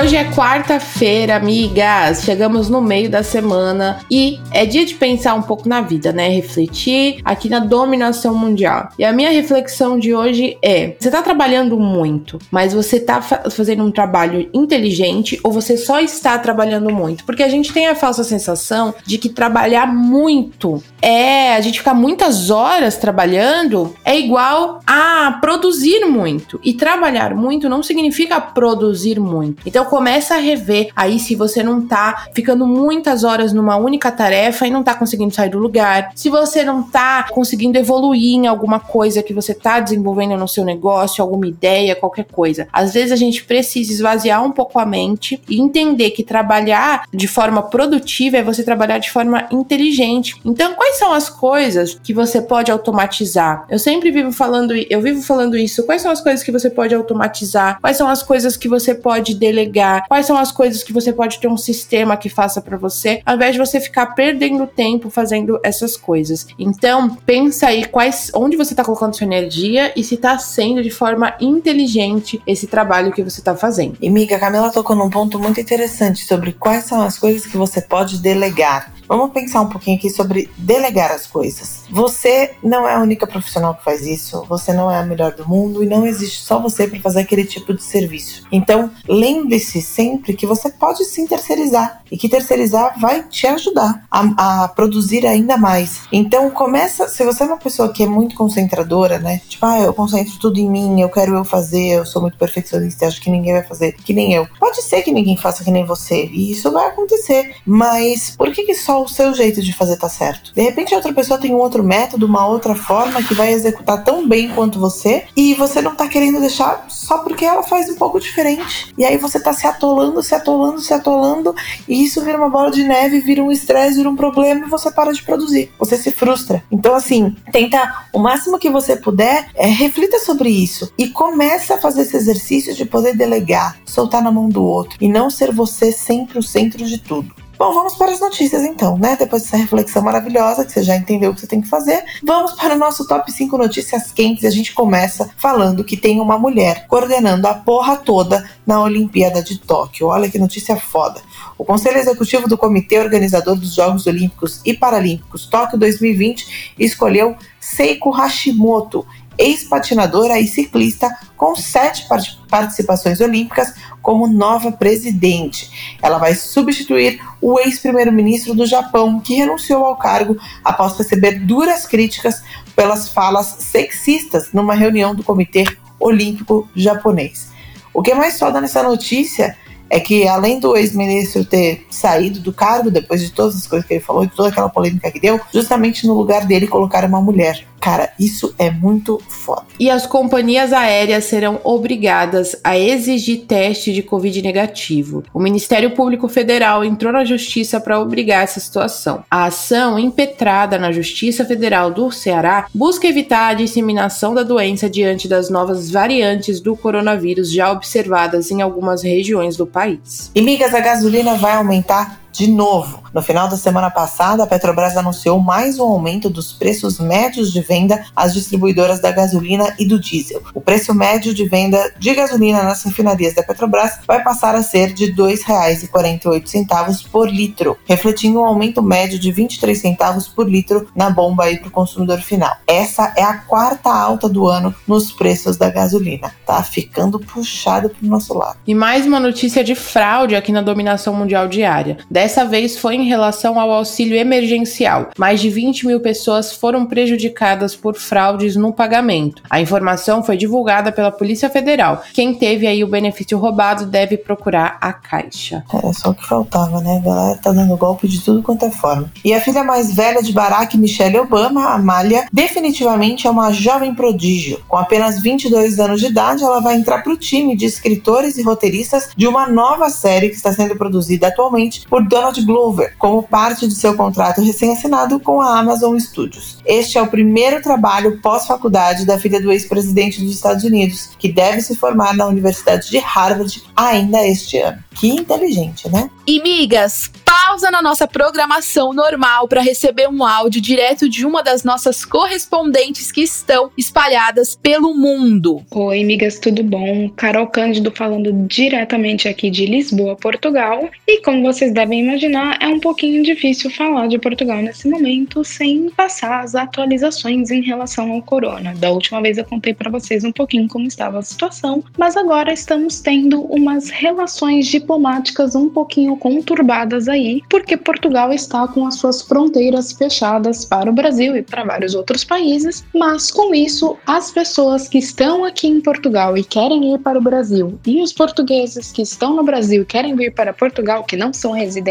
Hoje é quarta-feira, amigas. Chegamos no meio da semana e é dia de pensar um pouco na vida, né? Refletir aqui na dominação mundial. E a minha reflexão de hoje é: você tá trabalhando muito, mas você tá fa fazendo um trabalho inteligente ou você só está trabalhando muito? Porque a gente tem a falsa sensação de que trabalhar muito é a gente ficar muitas horas trabalhando é igual a produzir muito. E trabalhar muito não significa produzir muito. Então começa a rever aí se você não tá ficando muitas horas numa única tarefa e não tá conseguindo sair do lugar, se você não tá conseguindo evoluir em alguma coisa que você tá desenvolvendo no seu negócio, alguma ideia, qualquer coisa. Às vezes a gente precisa esvaziar um pouco a mente e entender que trabalhar de forma produtiva é você trabalhar de forma inteligente. Então, quais são as coisas que você pode automatizar? Eu sempre vivo falando, eu vivo falando isso. Quais são as coisas que você pode automatizar? Quais são as coisas que você pode delegar? Quais são as coisas que você pode ter um sistema que faça para você, ao invés de você ficar perdendo tempo fazendo essas coisas. Então, pensa aí quais onde você está colocando sua energia e se está sendo de forma inteligente esse trabalho que você está fazendo. E miga, a Camila tocou num ponto muito interessante sobre quais são as coisas que você pode delegar. Vamos pensar um pouquinho aqui sobre delegar as coisas. Você não é a única profissional que faz isso, você não é a melhor do mundo e não existe só você para fazer aquele tipo de serviço. Então, lembre-se sempre que você pode sim terceirizar e que terceirizar vai te ajudar a, a, produzir ainda mais. Então, começa, se você é uma pessoa que é muito concentradora, né? Tipo, ah, eu concentro tudo em mim, eu quero eu fazer, eu sou muito perfeccionista, acho que ninguém vai fazer que nem eu. Pode ser que ninguém faça que nem você, e isso vai acontecer, mas por que, que só o seu jeito de fazer tá certo. De repente, a outra pessoa tem um outro método, uma outra forma que vai executar tão bem quanto você e você não tá querendo deixar só porque ela faz um pouco diferente. E aí você tá se atolando, se atolando, se atolando e isso vira uma bola de neve, vira um estresse, vira um problema e você para de produzir. Você se frustra. Então, assim, tenta o máximo que você puder, é, reflita sobre isso e comece a fazer esse exercício de poder delegar, soltar na mão do outro e não ser você sempre o centro de tudo. Bom, vamos para as notícias então, né? Depois dessa reflexão maravilhosa, que você já entendeu o que você tem que fazer, vamos para o nosso top 5 notícias quentes. A gente começa falando que tem uma mulher coordenando a porra toda na Olimpíada de Tóquio. Olha que notícia foda. O Conselho Executivo do Comitê Organizador dos Jogos Olímpicos e Paralímpicos Tóquio 2020 escolheu Seiko Hashimoto, ex-patinadora e ciclista com sete participações olímpicas como nova presidente. Ela vai substituir o ex-primeiro-ministro do Japão, que renunciou ao cargo após receber duras críticas pelas falas sexistas numa reunião do Comitê Olímpico Japonês. O que é mais foda nessa notícia é que além do ex-ministro ter saído do cargo depois de todas as coisas que ele falou, de toda aquela polêmica que deu, justamente no lugar dele colocaram uma mulher. Cara, isso é muito foda. E as companhias aéreas serão obrigadas a exigir teste de Covid negativo. O Ministério Público Federal entrou na justiça para obrigar essa situação. A ação, impetrada na Justiça Federal do Ceará, busca evitar a disseminação da doença diante das novas variantes do coronavírus já observadas em algumas regiões do país. E migas, a gasolina vai aumentar de novo. No final da semana passada, a Petrobras anunciou mais um aumento dos preços médios de venda às distribuidoras da gasolina e do diesel. O preço médio de venda de gasolina nas refinarias da Petrobras vai passar a ser de R$ 2,48 por litro, refletindo um aumento médio de 23 centavos por litro na bomba para o consumidor final. Essa é a quarta alta do ano nos preços da gasolina. Tá ficando puxado para o nosso lado. E mais uma notícia de fraude aqui na dominação mundial diária Dessa vez foi em relação ao auxílio emergencial. Mais de 20 mil pessoas foram prejudicadas por fraudes no pagamento. A informação foi divulgada pela Polícia Federal. Quem teve aí o benefício roubado deve procurar a Caixa. É só o que faltava, né? A galera tá dando golpe de tudo quanto é forma. E a filha mais velha de Barack Michelle Obama, Amália, definitivamente é uma jovem prodígio. Com apenas 22 anos de idade, ela vai entrar para o time de escritores e roteiristas de uma nova série que está sendo produzida atualmente por Donald Glover, como parte de seu contrato recém-assinado com a Amazon Studios. Este é o primeiro trabalho pós-faculdade da filha do ex-presidente dos Estados Unidos, que deve se formar na Universidade de Harvard ainda este ano. Que inteligente, né? E migas, pausa na nossa programação normal para receber um áudio direto de uma das nossas correspondentes que estão espalhadas pelo mundo. Oi, migas, tudo bom? Carol Cândido falando diretamente aqui de Lisboa, Portugal. E como vocês devem imaginar, é um pouquinho difícil falar de Portugal nesse momento sem passar as atualizações em relação ao corona. Da última vez eu contei para vocês um pouquinho como estava a situação, mas agora estamos tendo umas relações diplomáticas um pouquinho conturbadas aí, porque Portugal está com as suas fronteiras fechadas para o Brasil e para vários outros países, mas com isso, as pessoas que estão aqui em Portugal e querem ir para o Brasil e os portugueses que estão no Brasil e querem vir para Portugal, que não são residentes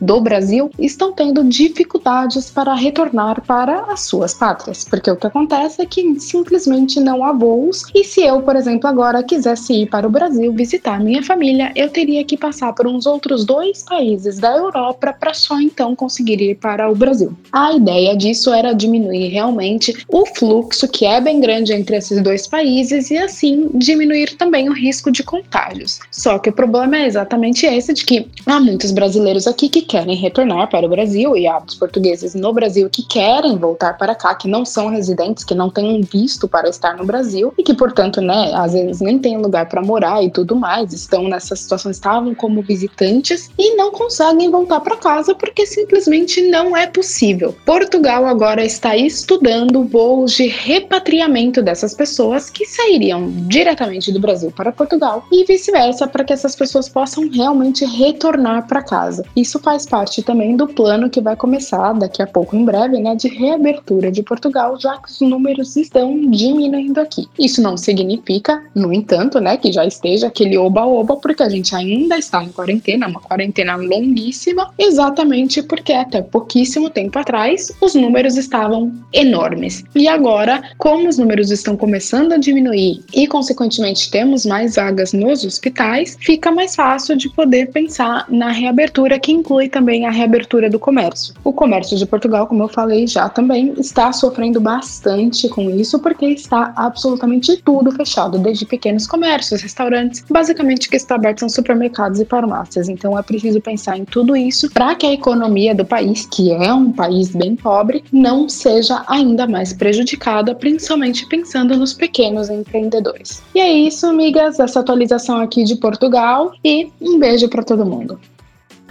do Brasil, estão tendo dificuldades para retornar para as suas pátrias, porque o que acontece é que simplesmente não há voos e se eu, por exemplo, agora quisesse ir para o Brasil visitar minha família, eu teria que passar por uns outros dois países da Europa para só então conseguir ir para o Brasil. A ideia disso era diminuir realmente o fluxo que é bem grande entre esses dois países e assim diminuir também o risco de contágios. Só que o problema é exatamente esse de que há muitos brasileiros aqui que querem retornar para o Brasil e há portugueses no Brasil que querem voltar para cá, que não são residentes, que não têm visto para estar no Brasil e que, portanto, né, às vezes nem têm lugar para morar e tudo mais, estão nessa situação, estavam como visitantes e não conseguem voltar para casa porque simplesmente não é possível. Portugal agora está estudando voos de repatriamento dessas pessoas que sairiam diretamente do Brasil para Portugal e vice-versa para que essas pessoas possam realmente retornar para casa. Isso faz parte também do plano que vai começar daqui a pouco, em breve, né, de reabertura de Portugal, já que os números estão diminuindo aqui. Isso não significa, no entanto, né, que já esteja aquele oba-oba, porque a gente ainda está em quarentena, uma quarentena longuíssima, exatamente porque até pouquíssimo tempo atrás os números estavam enormes. E agora, como os números estão começando a diminuir e, consequentemente, temos mais vagas nos hospitais, fica mais fácil de poder pensar na reabertura, que inclui também a reabertura do comércio. O comércio de Portugal, como eu falei já também, está sofrendo bastante com isso, porque está absolutamente tudo fechado, desde pequenos comércios, restaurantes, basicamente o que está aberto são supermercados e farmácias. Então é preciso pensar em tudo isso para que a economia do país, que é um país bem pobre, não seja ainda mais prejudicada, principalmente pensando nos pequenos empreendedores. E é isso, amigas, essa atualização aqui de Portugal e um beijo para todo mundo.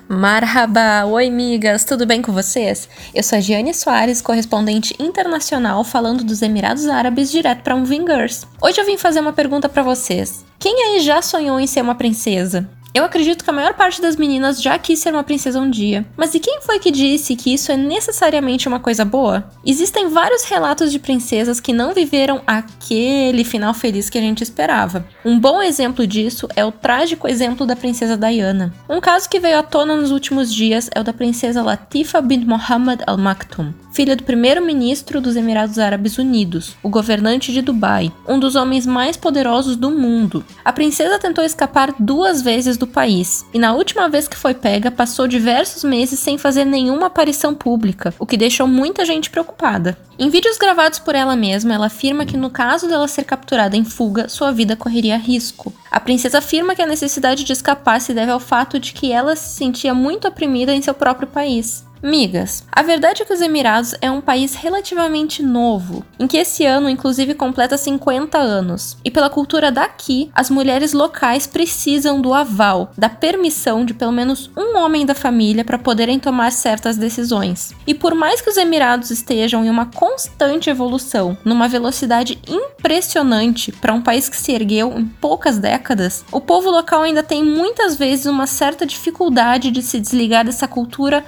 Marhaba! Oi, migas! Tudo bem com vocês? Eu sou a Giane Soares, correspondente internacional falando dos Emirados Árabes direto para um Vingers. Hoje eu vim fazer uma pergunta para vocês. Quem aí já sonhou em ser uma princesa? Eu acredito que a maior parte das meninas já quis ser uma princesa um dia. Mas e quem foi que disse que isso é necessariamente uma coisa boa? Existem vários relatos de princesas que não viveram aquele final feliz que a gente esperava. Um bom exemplo disso é o trágico exemplo da princesa Diana. Um caso que veio à tona nos últimos dias é o da princesa Latifa bint Mohammed Al Maktoum, filha do primeiro-ministro dos Emirados Árabes Unidos, o governante de Dubai, um dos homens mais poderosos do mundo. A princesa tentou escapar duas vezes do país, e na última vez que foi pega, passou diversos meses sem fazer nenhuma aparição pública, o que deixou muita gente preocupada. Em vídeos gravados por ela mesma, ela afirma que no caso dela ser capturada em fuga, sua vida correria risco. A princesa afirma que a necessidade de escapar se deve ao fato de que ela se sentia muito oprimida em seu próprio país. Migas, a verdade é que os Emirados é um país relativamente novo, em que esse ano inclusive completa 50 anos. E pela cultura daqui, as mulheres locais precisam do aval, da permissão de pelo menos um homem da família para poderem tomar certas decisões. E por mais que os Emirados estejam em uma constante evolução, numa velocidade impressionante para um país que se ergueu em poucas décadas, o povo local ainda tem muitas vezes uma certa dificuldade de se desligar dessa cultura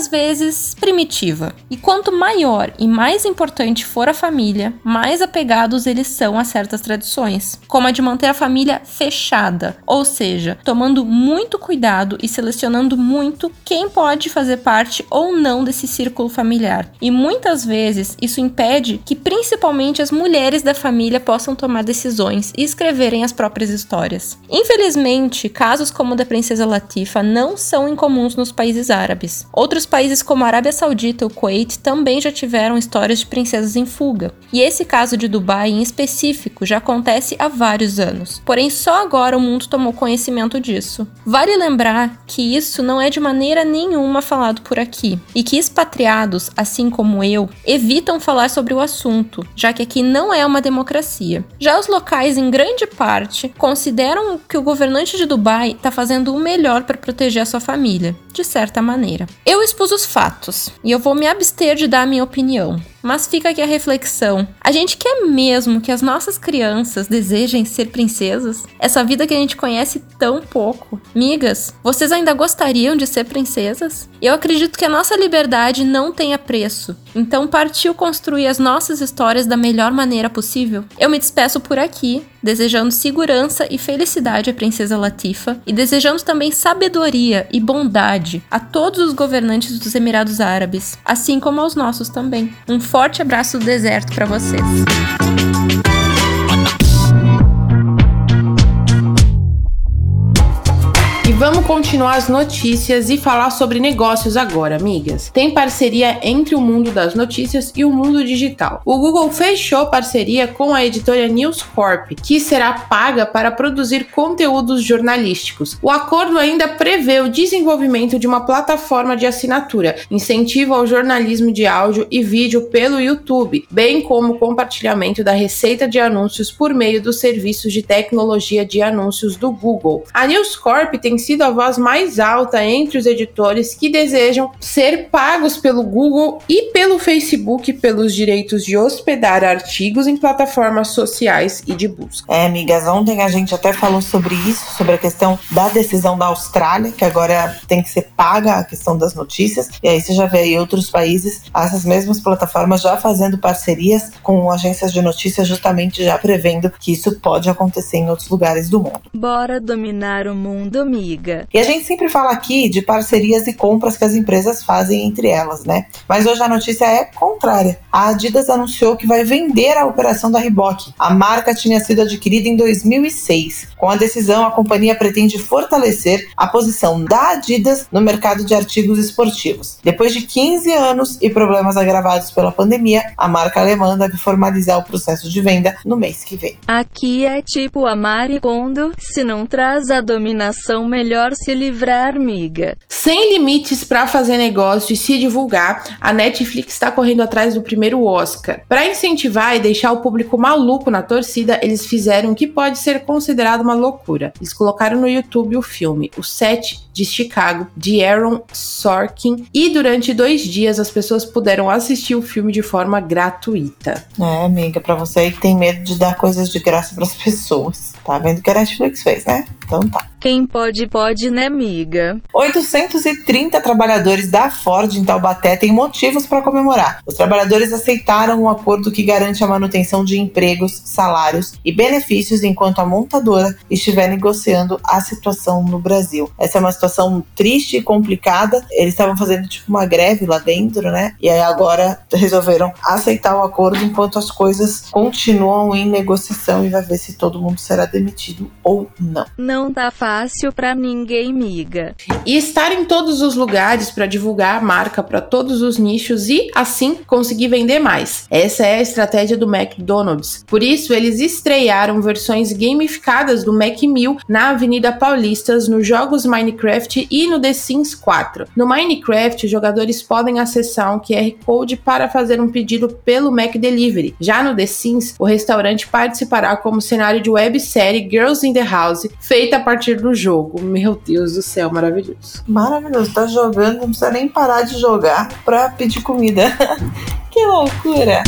muitas vezes primitiva. E quanto maior e mais importante for a família, mais apegados eles são a certas tradições, como a de manter a família fechada, ou seja, tomando muito cuidado e selecionando muito quem pode fazer parte ou não desse círculo familiar. E muitas vezes isso impede que principalmente as mulheres da família possam tomar decisões e escreverem as próprias histórias. Infelizmente, casos como o da princesa Latifa não são incomuns nos países árabes. Outros países como a Arábia Saudita e o Kuwait também já tiveram histórias de princesas em fuga. E esse caso de Dubai em específico já acontece há vários anos. Porém, só agora o mundo tomou conhecimento disso. Vale lembrar que isso não é de maneira nenhuma falado por aqui e que expatriados, assim como eu, evitam falar sobre o assunto, já que aqui não é uma democracia. Já os locais, em grande parte, consideram que o governante de Dubai está fazendo o melhor para proteger a sua família, de certa maneira. Eu expus os fatos e eu vou me abster de dar a minha opinião. Mas fica aqui a reflexão: a gente quer mesmo que as nossas crianças desejem ser princesas? Essa vida que a gente conhece tão pouco. Migas, vocês ainda gostariam de ser princesas? Eu acredito que a nossa liberdade não tenha preço, então partiu construir as nossas histórias da melhor maneira possível. Eu me despeço por aqui, desejando segurança e felicidade à princesa Latifa e desejando também sabedoria e bondade a todos os governantes dos Emirados Árabes, assim como aos nossos também. Um forte abraço do deserto para vocês. Vamos continuar as notícias e falar sobre negócios agora, amigas. Tem parceria entre o mundo das notícias e o mundo digital. O Google fechou parceria com a editora News Corp, que será paga para produzir conteúdos jornalísticos. O acordo ainda prevê o desenvolvimento de uma plataforma de assinatura, incentivo ao jornalismo de áudio e vídeo pelo YouTube, bem como compartilhamento da receita de anúncios por meio dos serviços de tecnologia de anúncios do Google. A News Corp tem sido a voz mais alta entre os editores que desejam ser pagos pelo Google e pelo Facebook pelos direitos de hospedar artigos em plataformas sociais e de busca. É, amigas, ontem a gente até falou sobre isso, sobre a questão da decisão da Austrália, que agora tem que ser paga a questão das notícias. E aí você já vê aí outros países, essas mesmas plataformas já fazendo parcerias com agências de notícias, justamente já prevendo que isso pode acontecer em outros lugares do mundo. Bora dominar o mundo, amiga amiga. E a gente sempre fala aqui de parcerias e compras que as empresas fazem entre elas, né? Mas hoje a notícia é contrária. A Adidas anunciou que vai vender a operação da Reebok. A marca tinha sido adquirida em 2006. Com a decisão, a companhia pretende fortalecer a posição da Adidas no mercado de artigos esportivos. Depois de 15 anos e problemas agravados pela pandemia, a marca alemã deve formalizar o processo de venda no mês que vem. Aqui é tipo a Maricondo, se não traz a dominação melhor melhor se livrar, miga. Sem limites para fazer negócio e se divulgar, a Netflix está correndo atrás do primeiro Oscar. Para incentivar e deixar o público maluco na torcida, eles fizeram o que pode ser considerado uma loucura. Eles colocaram no YouTube o filme O Set de Chicago, de Aaron Sorkin, e durante dois dias as pessoas puderam assistir o filme de forma gratuita. É, amiga, para você aí que tem medo de dar coisas de graça para as pessoas. Tá vendo que a Netflix fez, né? Então tá. Quem pode, pode, né, amiga? 830 trabalhadores da Ford em Taubaté têm motivos para comemorar. Os trabalhadores aceitaram um acordo que garante a manutenção de empregos, salários e benefícios enquanto a montadora estiver negociando a situação no Brasil. Essa é uma situação triste e complicada. Eles estavam fazendo tipo uma greve lá dentro, né? E aí agora resolveram aceitar o acordo enquanto as coisas continuam em negociação e vai ver se todo mundo será demitido ou não. Não tá fácil pra ninguém, miga. E estar em todos os lugares para divulgar a marca para todos os nichos e, assim, conseguir vender mais. Essa é a estratégia do McDonald's. Por isso, eles estrearam versões gamificadas do Mac 1000 na Avenida Paulistas, nos jogos Minecraft e no The Sims 4. No Minecraft, os jogadores podem acessar um QR Code para fazer um pedido pelo Mac Delivery. Já no The Sims, o restaurante participará como cenário de websérie Girls in the House, feita a partir do jogo. Meu Deus do céu, maravilhoso. Maravilhoso, tá jogando, não precisa nem parar de jogar pra pedir comida. que loucura!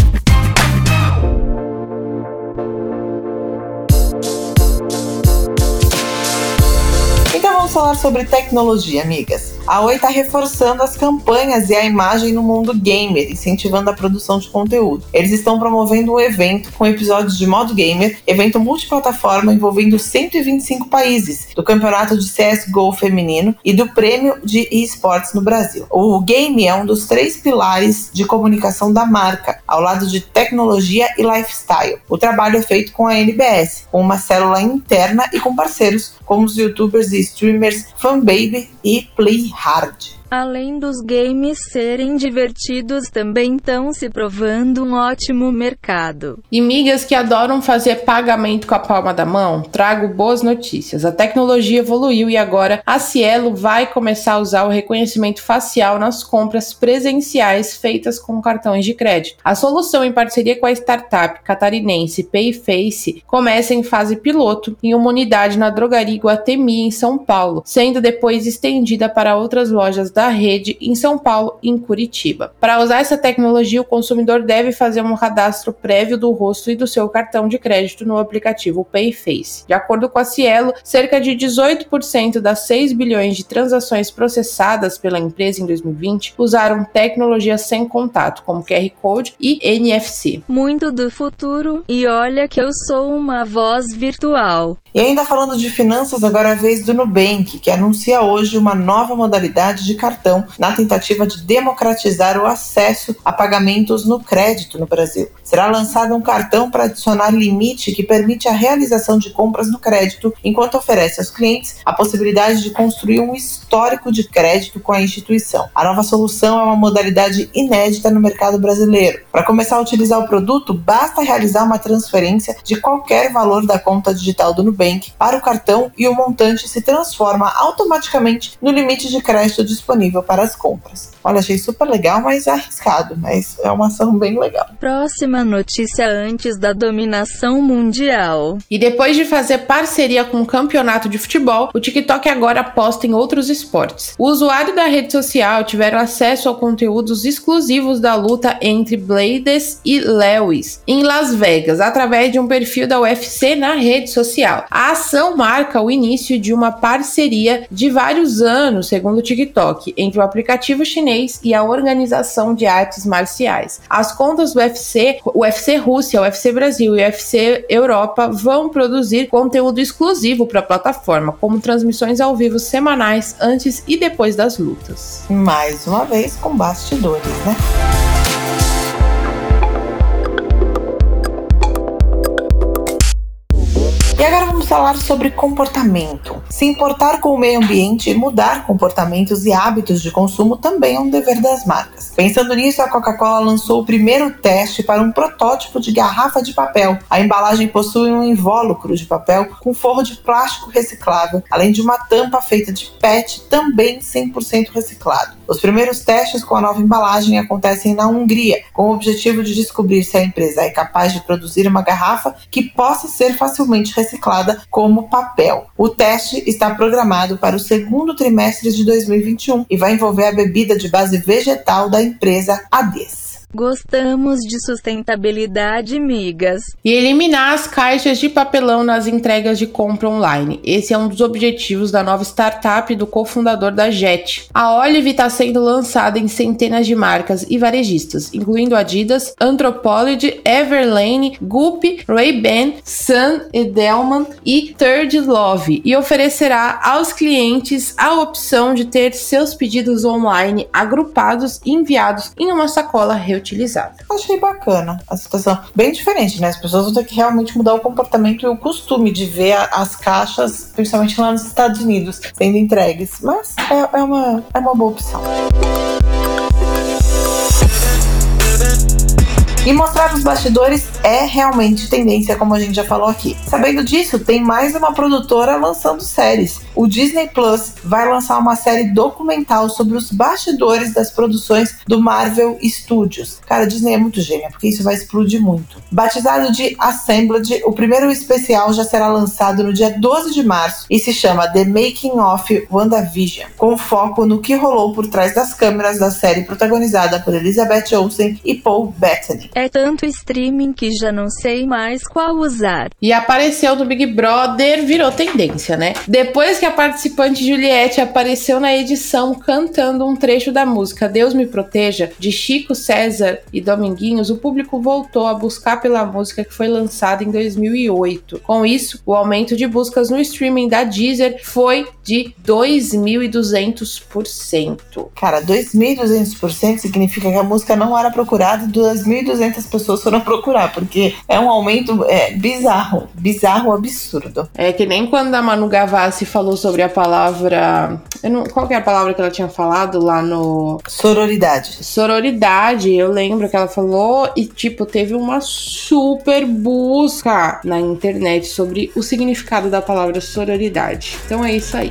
Então vamos falar sobre tecnologia, amigas. A Oi está reforçando as campanhas e a imagem no mundo gamer, incentivando a produção de conteúdo. Eles estão promovendo um evento com episódios de modo gamer, evento multiplataforma envolvendo 125 países, do campeonato de CSGO feminino e do prêmio de esportes no Brasil. O game é um dos três pilares de comunicação da marca, ao lado de tecnologia e lifestyle. O trabalho é feito com a NBS, com uma célula interna e com parceiros como os youtubers e streamers Fanbaby e Play Hard. Além dos games serem divertidos, também estão se provando um ótimo mercado. E migas que adoram fazer pagamento com a palma da mão, trago boas notícias. A tecnologia evoluiu e agora a Cielo vai começar a usar o reconhecimento facial nas compras presenciais feitas com cartões de crédito. A solução, em parceria com a startup catarinense Payface, começa em fase piloto em uma unidade na drogaria Guatemi, em São Paulo, sendo depois estendida para outras lojas da da rede em São Paulo e em Curitiba. Para usar essa tecnologia, o consumidor deve fazer um cadastro prévio do rosto e do seu cartão de crédito no aplicativo Payface. De acordo com a Cielo, cerca de 18% das 6 bilhões de transações processadas pela empresa em 2020 usaram tecnologia sem contato, como QR Code e NFC. Muito do futuro, e olha que eu sou uma voz virtual. E ainda falando de finanças, agora é a vez do Nubank, que anuncia hoje uma nova modalidade de cartão na tentativa de democratizar o acesso a pagamentos no crédito no Brasil. Será lançado um cartão para adicionar limite que permite a realização de compras no crédito, enquanto oferece aos clientes a possibilidade de construir um histórico de crédito com a instituição. A nova solução é uma modalidade inédita no mercado brasileiro. Para começar a utilizar o produto, basta realizar uma transferência de qualquer valor da conta digital do Nubank para o cartão e o montante se transforma automaticamente no limite de crédito disponível para as compras. Olha, achei super legal, mas arriscado, mas é uma ação bem legal. Próxima notícia antes da dominação mundial. E depois de fazer parceria com o campeonato de futebol, o TikTok agora aposta em outros esportes. O usuário da rede social tiveram acesso a conteúdos exclusivos da luta entre Blades e Lewis em Las Vegas, através de um perfil da UFC na rede social. A ação marca o início de uma parceria de vários anos, segundo o TikTok, entre o aplicativo chinês e a Organização de Artes Marciais. As contas do UFC, o UFC Rússia, o UFC Brasil e o UFC Europa vão produzir conteúdo exclusivo para a plataforma, como transmissões ao vivo semanais antes e depois das lutas. Mais uma vez com bastidores, né? E agora vamos falar sobre comportamento. Se importar com o meio ambiente e mudar comportamentos e hábitos de consumo também é um dever das marcas. Pensando nisso, a Coca-Cola lançou o primeiro teste para um protótipo de garrafa de papel. A embalagem possui um invólucro de papel com forro de plástico reciclável, além de uma tampa feita de PET também 100% reciclado. Os primeiros testes com a nova embalagem acontecem na Hungria, com o objetivo de descobrir se a empresa é capaz de produzir uma garrafa que possa ser facilmente reciclada como papel. O teste está programado para o segundo trimestre de 2021 e vai envolver a bebida de base vegetal da empresa Ades. Gostamos de sustentabilidade, migas. E eliminar as caixas de papelão nas entregas de compra online. Esse é um dos objetivos da nova startup do cofundador da Jet. A Olive está sendo lançada em centenas de marcas e varejistas, incluindo Adidas, Anthropology, Everlane, Goop, Ray-Ban, Sun, Edelman e Third Love, e oferecerá aos clientes a opção de ter seus pedidos online agrupados e enviados em uma sacola reutilizável utilizada. Achei bacana a situação. Bem diferente, né? As pessoas vão ter que realmente mudar o comportamento e o costume de ver as caixas, principalmente lá nos Estados Unidos, sendo entregues. Mas é, é uma, é uma boa opção. E mostrar os bastidores é realmente tendência, como a gente já falou aqui. Sabendo disso, tem mais uma produtora lançando séries. O Disney Plus vai lançar uma série documental sobre os bastidores das produções do Marvel Studios. Cara, Disney é muito gênia, porque isso vai explodir muito. Batizado de Assembled, o primeiro especial já será lançado no dia 12 de março e se chama The Making of WandaVision, com foco no que rolou por trás das câmeras da série protagonizada por Elizabeth Olsen e Paul Bettany. É tanto streaming que já não sei mais qual usar. E apareceu no Big Brother, virou tendência, né? Depois que a participante Juliette apareceu na edição cantando um trecho da música Deus Me Proteja, de Chico César e Dominguinhos, o público voltou a buscar pela música que foi lançada em 2008. Com isso, o aumento de buscas no streaming da Deezer foi de 2.200%. Cara, 2.200% significa que a música não era procurada 2.200 2.300 pessoas foram procurar, porque é um aumento é, bizarro, bizarro, absurdo. É que nem quando a Manu Gavassi falou sobre a palavra. Não, qual que é a palavra que ela tinha falado lá no. Sororidade. Sororidade, eu lembro que ela falou e, tipo, teve uma super busca na internet sobre o significado da palavra sororidade. Então é isso aí.